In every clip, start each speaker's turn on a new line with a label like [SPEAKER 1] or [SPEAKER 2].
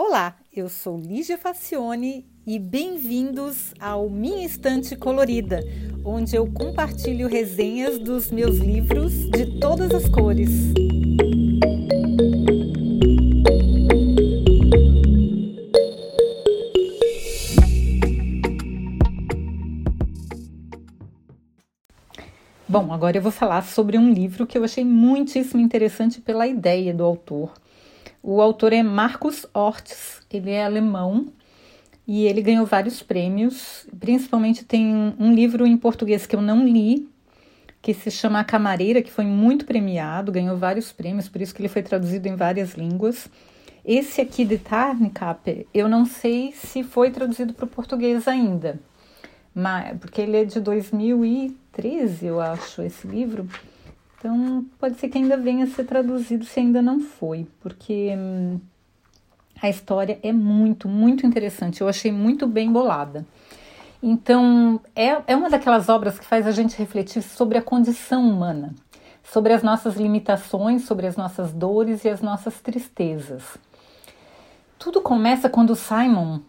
[SPEAKER 1] Olá, eu sou Lígia Facione e bem-vindos ao Minha Estante Colorida, onde eu compartilho resenhas dos meus livros de todas as cores. Bom, agora eu vou falar sobre um livro que eu achei muitíssimo interessante pela ideia do autor. O autor é Marcus Ortiz, ele é alemão e ele ganhou vários prêmios. Principalmente tem um livro em português que eu não li, que se chama A Camareira, que foi muito premiado, ganhou vários prêmios, por isso que ele foi traduzido em várias línguas. Esse aqui de Tarnkappe, eu não sei se foi traduzido para o português ainda, mas, porque ele é de 2013, eu acho, esse livro. Então, pode ser que ainda venha a ser traduzido se ainda não foi, porque hum, a história é muito, muito interessante. Eu achei muito bem bolada. Então, é, é uma daquelas obras que faz a gente refletir sobre a condição humana, sobre as nossas limitações, sobre as nossas dores e as nossas tristezas. Tudo começa quando Simon,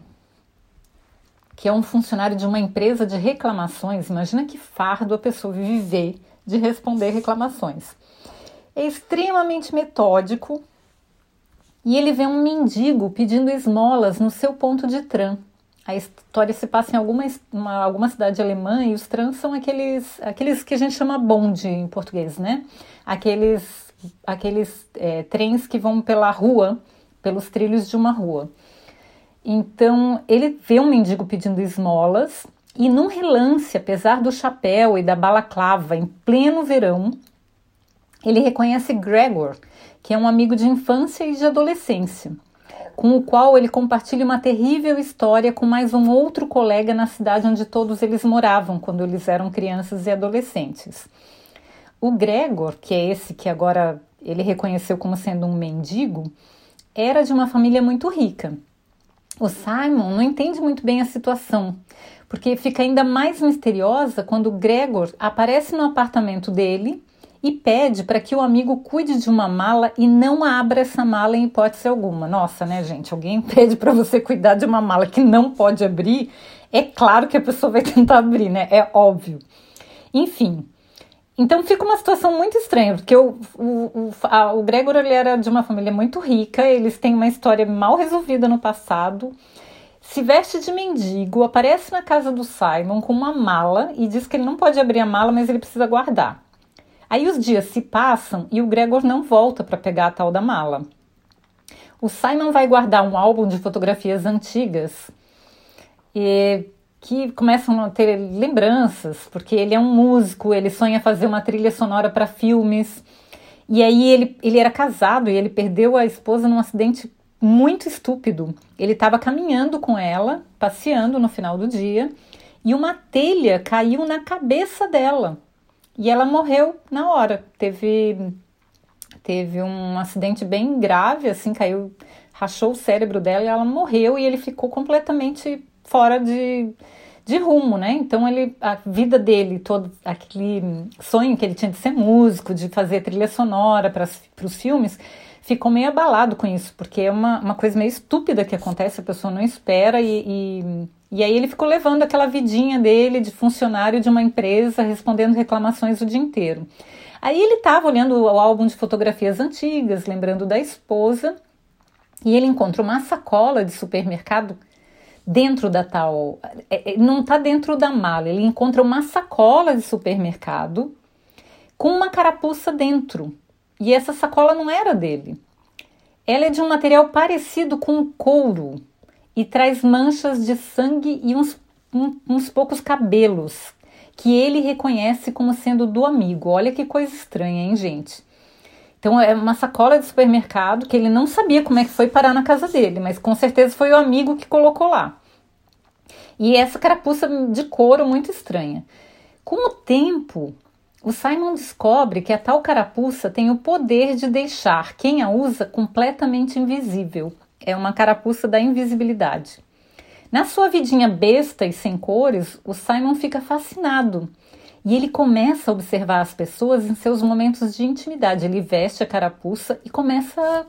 [SPEAKER 1] que é um funcionário de uma empresa de reclamações, imagina que fardo a pessoa viver de responder reclamações. É extremamente metódico e ele vê um mendigo pedindo esmolas no seu ponto de tram. A história se passa em alguma, uma, alguma cidade alemã e os trams são aqueles, aqueles que a gente chama bonde em português, né? Aqueles, aqueles é, trens que vão pela rua, pelos trilhos de uma rua. Então, ele vê um mendigo pedindo esmolas e num relance, apesar do chapéu e da balaclava em pleno verão, ele reconhece Gregor, que é um amigo de infância e de adolescência, com o qual ele compartilha uma terrível história com mais um outro colega na cidade onde todos eles moravam quando eles eram crianças e adolescentes. O Gregor, que é esse que agora ele reconheceu como sendo um mendigo, era de uma família muito rica o Simon não entende muito bem a situação, porque fica ainda mais misteriosa quando Gregor aparece no apartamento dele e pede para que o amigo cuide de uma mala e não abra essa mala em hipótese alguma. Nossa, né, gente? Alguém pede para você cuidar de uma mala que não pode abrir, é claro que a pessoa vai tentar abrir, né? É óbvio. Enfim, então fica uma situação muito estranha, porque o, o, o, a, o Gregor ele era de uma família muito rica, eles têm uma história mal resolvida no passado. Se veste de mendigo, aparece na casa do Simon com uma mala e diz que ele não pode abrir a mala, mas ele precisa guardar. Aí os dias se passam e o Gregor não volta para pegar a tal da mala. O Simon vai guardar um álbum de fotografias antigas e que começam a ter lembranças, porque ele é um músico, ele sonha fazer uma trilha sonora para filmes. E aí ele, ele era casado e ele perdeu a esposa num acidente muito estúpido. Ele estava caminhando com ela, passeando no final do dia, e uma telha caiu na cabeça dela. E ela morreu na hora. Teve teve um acidente bem grave, assim, caiu, rachou o cérebro dela e ela morreu e ele ficou completamente fora de, de rumo, né? Então ele, a vida dele, todo aquele sonho que ele tinha de ser músico, de fazer trilha sonora para os filmes, ficou meio abalado com isso, porque é uma, uma coisa meio estúpida que acontece, a pessoa não espera e, e, e aí ele ficou levando aquela vidinha dele de funcionário de uma empresa, respondendo reclamações o dia inteiro. Aí ele estava olhando o álbum de fotografias antigas, lembrando da esposa, e ele encontra uma sacola de supermercado dentro da tal. É, é, não está dentro da mala, ele encontra uma sacola de supermercado com uma carapuça dentro. E essa sacola não era dele. Ela é de um material parecido com couro e traz manchas de sangue e uns, um, uns poucos cabelos que ele reconhece como sendo do amigo. Olha que coisa estranha, hein, gente? Então é uma sacola de supermercado que ele não sabia como é que foi parar na casa dele, mas com certeza foi o amigo que colocou lá. E essa carapuça de couro muito estranha. Com o tempo, o Simon descobre que a tal carapuça tem o poder de deixar quem a usa completamente invisível. É uma carapuça da invisibilidade. Na sua vidinha besta e sem cores, o Simon fica fascinado e ele começa a observar as pessoas em seus momentos de intimidade. Ele veste a carapuça e começa a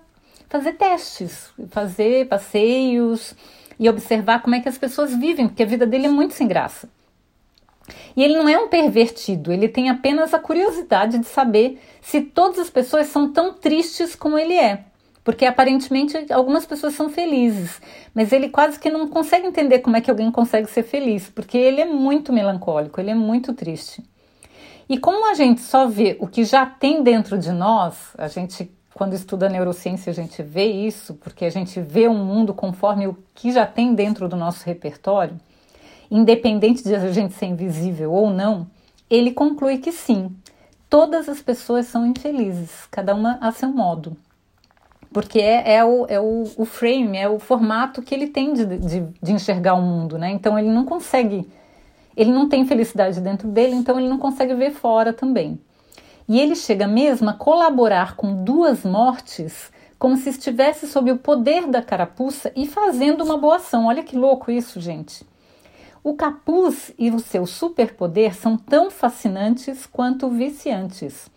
[SPEAKER 1] fazer testes, fazer passeios e observar como é que as pessoas vivem, porque a vida dele é muito sem graça. E ele não é um pervertido, ele tem apenas a curiosidade de saber se todas as pessoas são tão tristes como ele é. Porque aparentemente algumas pessoas são felizes, mas ele quase que não consegue entender como é que alguém consegue ser feliz, porque ele é muito melancólico, ele é muito triste. E como a gente só vê o que já tem dentro de nós, a gente quando estuda neurociência a gente vê isso, porque a gente vê o um mundo conforme o que já tem dentro do nosso repertório independente de a gente ser invisível ou não, ele conclui que sim, todas as pessoas são infelizes, cada uma a seu modo. Porque é, é, o, é o, o, frame, é o formato que ele tem de, de, de enxergar o mundo, né? Então ele não consegue, ele não tem felicidade dentro dele, então ele não consegue ver fora também. E ele chega mesmo a colaborar com duas mortes como se estivesse sob o poder da carapuça e fazendo uma boa ação. Olha que louco isso, gente. O capuz e o seu superpoder são tão fascinantes quanto viciantes.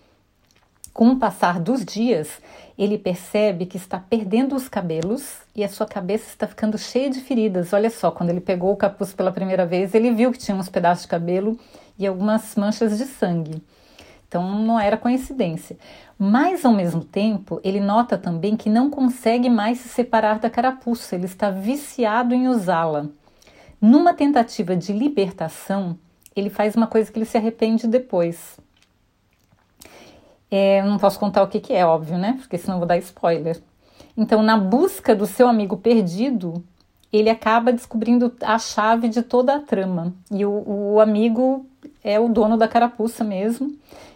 [SPEAKER 1] Com o passar dos dias, ele percebe que está perdendo os cabelos e a sua cabeça está ficando cheia de feridas. Olha só, quando ele pegou o capuz pela primeira vez, ele viu que tinha uns pedaços de cabelo e algumas manchas de sangue. Então não era coincidência. Mas ao mesmo tempo, ele nota também que não consegue mais se separar da carapuça, ele está viciado em usá-la. Numa tentativa de libertação, ele faz uma coisa que ele se arrepende depois. É, não posso contar o que, que é, óbvio, né? Porque senão vou dar spoiler. Então, na busca do seu amigo perdido, ele acaba descobrindo a chave de toda a trama. E o, o amigo é o dono da carapuça mesmo,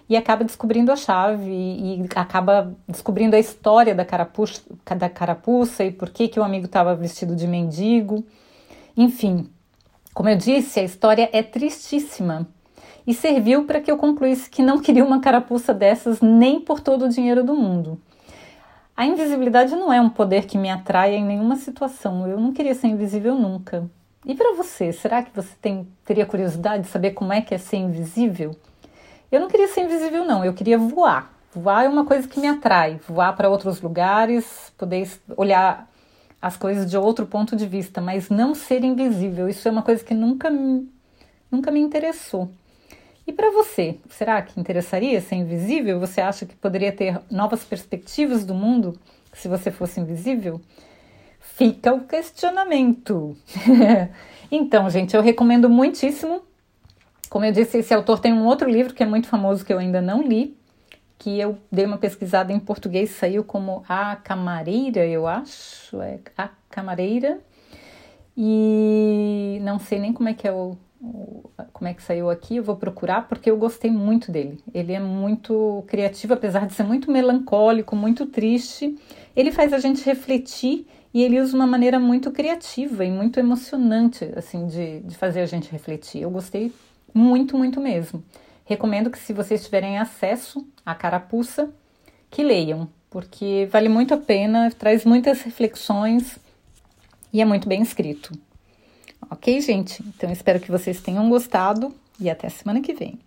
[SPEAKER 1] e acaba descobrindo a chave e, acaba descobrindo a história da carapuça, da carapuça e por que, que o amigo estava vestido de mendigo. Enfim, como eu disse, a história é tristíssima e serviu para que eu concluísse que não queria uma carapuça dessas nem por todo o dinheiro do mundo. A invisibilidade não é um poder que me atraia em nenhuma situação. Eu não queria ser invisível nunca. E para você, será que você tem, teria curiosidade de saber como é que é ser invisível? Eu não queria ser invisível, não. Eu queria voar. Voar é uma coisa que me atrai. Voar para outros lugares, poder olhar as coisas de outro ponto de vista, mas não ser invisível. Isso é uma coisa que nunca, nunca me interessou. E para você, será que interessaria ser invisível? Você acha que poderia ter novas perspectivas do mundo se você fosse invisível? Fica o questionamento. então, gente, eu recomendo muitíssimo. Como eu disse, esse autor tem um outro livro que é muito famoso que eu ainda não li, que eu dei uma pesquisada em português, saiu como A Camareira, eu acho, é A Camareira, e não sei nem como é que é o, o, como é que saiu aqui, eu vou procurar porque eu gostei muito dele. Ele é muito criativo, apesar de ser muito melancólico, muito triste. Ele faz a gente refletir e ele usa uma maneira muito criativa e muito emocionante, assim, de, de fazer a gente refletir. Eu gostei muito, muito mesmo. Recomendo que, se vocês tiverem acesso à carapuça, que leiam, porque vale muito a pena, traz muitas reflexões e é muito bem escrito. Ok, gente? Então espero que vocês tenham gostado e até semana que vem.